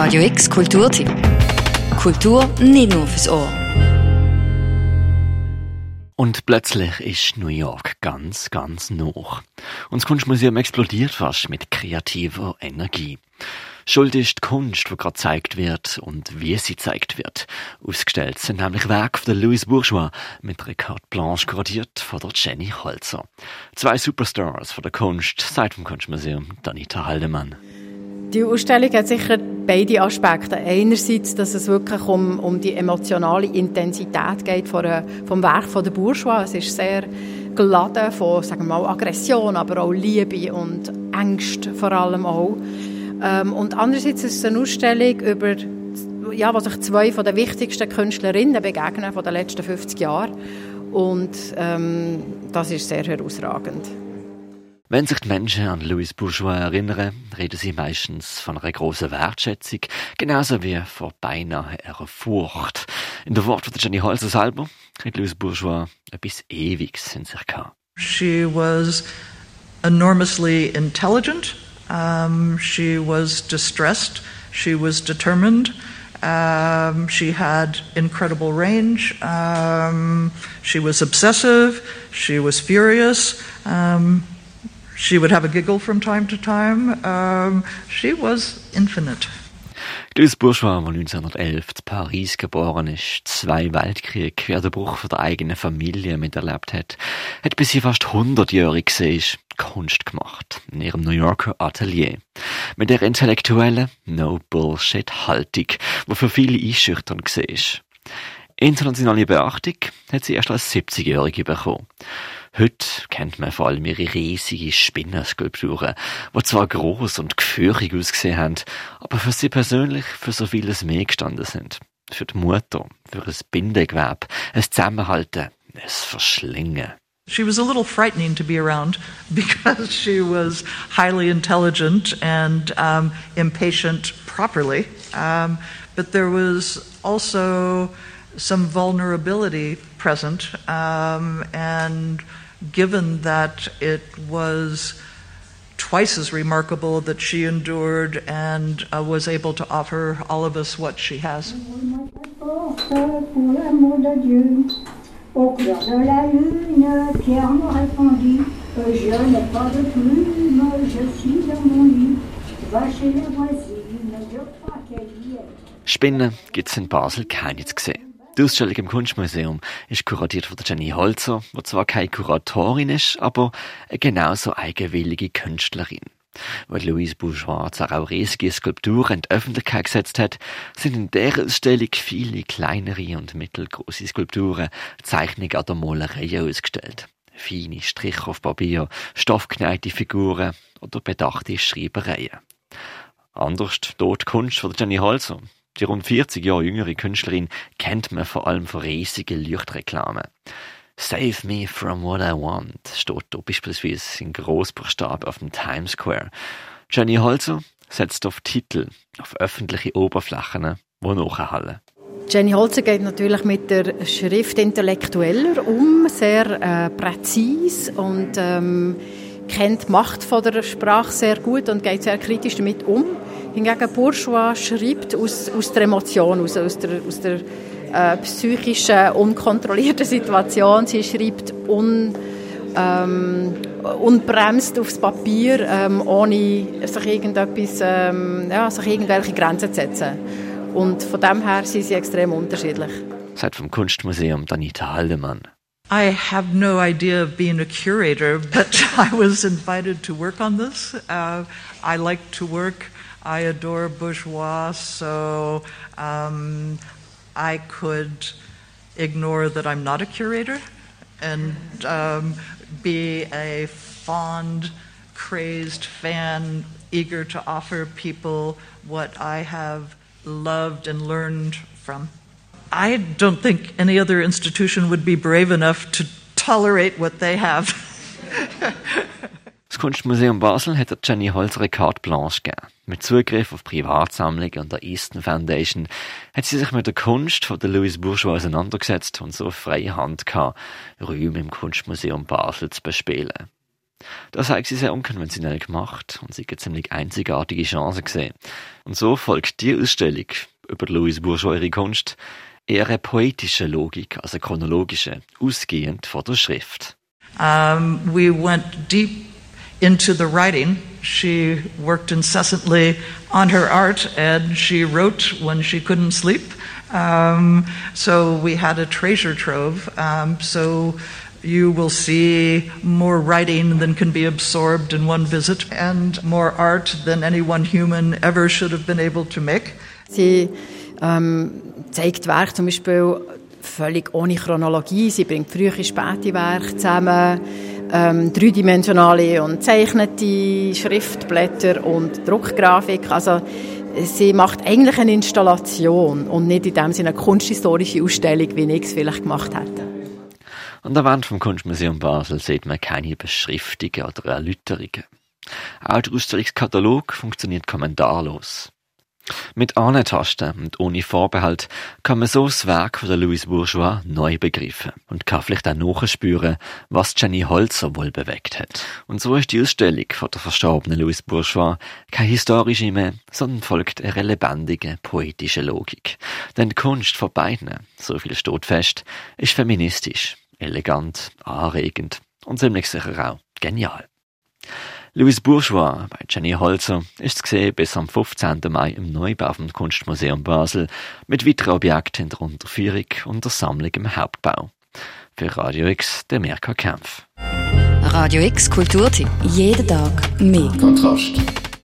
Radio X Kulturtipp. Kultur nicht nur fürs Ohr. Und plötzlich ist New York ganz, ganz noch. Und das Kunstmuseum explodiert fast mit kreativer Energie. Schuld ist die Kunst, die gerade gezeigt wird und wie sie gezeigt wird. Ausgestellt sind nämlich Werke von Louis Bourgeois mit Carte Blanche kuratiert von der Jenny Holzer. Zwei Superstars von der Kunst seit vom Kunstmuseum, Danita Haldemann. Die Ausstellung hat sicher beide Aspekte. Einerseits, dass es wirklich um, um die emotionale Intensität geht von, vom Werk von der Bourgeois. Es ist sehr geladen von sagen wir mal, Aggression, aber auch Liebe und Angst vor allem auch. Ähm, und andererseits ist es eine Ausstellung über ja, wo sich zwei von den wichtigsten Künstlerinnen begegnen von den letzten 50 Jahren. Und ähm, das ist sehr herausragend. Wenn sich die Menschen an Louis Bourgeois erinnern, reden sie meistens von einer grossen Wertschätzung, genauso wie von beinahe einer Furcht. In der Wort von Jenny Holzer selber hat Louis Bourgeois etwas Ewiges in sich gehabt. She was enormously intelligent. Um, she was distressed. She was determined. Um, she had incredible range. Um, she was obsessive. She was furious. Um, she would have a giggle from time to time. Um, she was infinite. Louis Bourgeois, der 1911 in Paris geboren ist, zwei Weltkriege den Bruch von der eigenen Familie miterlebt hat, hat bis sie fast 100-jährig war, Kunst gemacht. In ihrem New Yorker Atelier. Mit der intellektuellen No-Bullshit-Haltung, die für viele einschüchternd war. Internationale Beachtung hat sie erst als 70-Jährige bekommen. Heute kennt man vor allem ihre riesigen Spinnenskulpturen, die zwar groß und gefürchtig ausgesehen haben, aber für sie persönlich für so vieles mehr gestanden sind. Für die Mutter, für ein Bindegewebe, ein Zusammenhalten, ein Verschlingen. She was a little frightening to be around because she was highly intelligent and um, impatient properly. Um, but there was also some vulnerability present, um, and given that it was twice as remarkable that she endured and uh, was able to offer all of us what she has. Spinnen gibt es in Basel keine zu sehen. Die Ausstellung im Kunstmuseum ist kuratiert von Jenny Holzer, die zwar keine Kuratorin ist, aber eine genauso eigenwillige Künstlerin. Weil Louise Bourgeois riesige Skulpturen in die Öffentlichkeit gesetzt hat, sind in dieser Ausstellung viele kleinere und mittelgroße Skulpturen, Zeichnungen an der Malerei ausgestellt. Feine Striche auf Papier, stoffgeneigte Figuren oder bedachte Schreibereien. Anders dort Kunst von Jenny Holzer. Die rund 40 Jahre jüngere Künstlerin kennt man vor allem von riesigen Leuchtreklamen. Save me from what I want steht da beispielsweise in Großbuchstaben auf dem Times Square. Jenny Holzer setzt auf Titel, auf öffentliche Oberflächen, die nachhallen. Jenny Holzer geht natürlich mit der Schrift intellektueller um, sehr äh, präzise und ähm, kennt die Macht von der Sprache sehr gut und geht sehr kritisch damit um. Hingegen Bourgeois schreibt aus, aus der Emotion, aus, aus der, aus der äh, psychischen, unkontrollierten Situation. Sie schreibt un, ähm, unbremst aufs Papier, ähm, ohne sich, ähm, ja, sich irgendwelche Grenzen zu setzen. Und von dem her sind sie extrem unterschiedlich. Seit vom Kunstmuseum Danita Haldemann. I have no idea of being a curator, but I was invited to work on this. Uh, I like to work. I adore bourgeois, so um, I could ignore that I'm not a curator and um, be a fond, crazed fan, eager to offer people what I have loved and learned from. I don't think any other institution would be brave enough to tolerate what they have. Das Kunstmuseum Basel hat Jenny Holzer Carte Blanche gegeben. Mit Zugriff auf Privatsammlungen und der Easton Foundation hat sie sich mit der Kunst von der Louis Bourgeois auseinandergesetzt und so freie Hand gehabt, Räume im Kunstmuseum Basel zu bespielen. Das hat sie sehr unkonventionell gemacht und sie hat ziemlich einzigartige Chance gesehen. Und so folgt die Ausstellung über Louis Bourgeois ihre Kunst eher eine poetische Logik als eine chronologische, ausgehend von der Schrift. Um, we went deep into the writing. She worked incessantly on her art and she wrote when she couldn't sleep. Um, so we had a treasure trove. Um, so you will see more writing than can be absorbed in one visit and more art than any one human ever should have been able to make. Sie ähm, zeigt Werk zum Beispiel völlig ohne Chronologie. Sie bringt frühe, späte Werke zusammen, ähm, dreidimensionale und zeichnete Schriftblätter und Druckgrafik. Also sie macht eigentlich eine Installation und nicht in dem Sinne eine kunsthistorische Ausstellung, wie ich es vielleicht gemacht hätte. An der Wand vom Kunstmuseum Basel sieht man keine Beschriftungen oder Erläuterungen. Auch der Ausstellungskatalog funktioniert kommentarlos. Mit Antasten und ohne Vorbehalt kann man so das Werk von der Louise Bourgeois neu begreifen und kann vielleicht auch nachspüren, was Jenny Holzer wohl bewegt hat. Und so ist die Ausstellung von der verstorbenen Louise Bourgeois keine historische mehr, sondern folgt einer lebendigen, poetischen Logik. Denn die Kunst von beiden, so viel steht fest, ist feministisch, elegant, anregend und ziemlich sicher auch genial. Louis Bourgeois bei Jenny Holzer ist gesehen bis am 15. Mai im Neubau vom Kunstmuseum Basel mit weiteren Objekten in der Unterführung und der Sammlung im Hauptbau. Für Radio X der Mirka Kempf. Radio X Kulturtipp. Jeden Tag mehr. Kontrast.